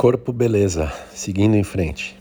Corpo beleza, seguindo em frente.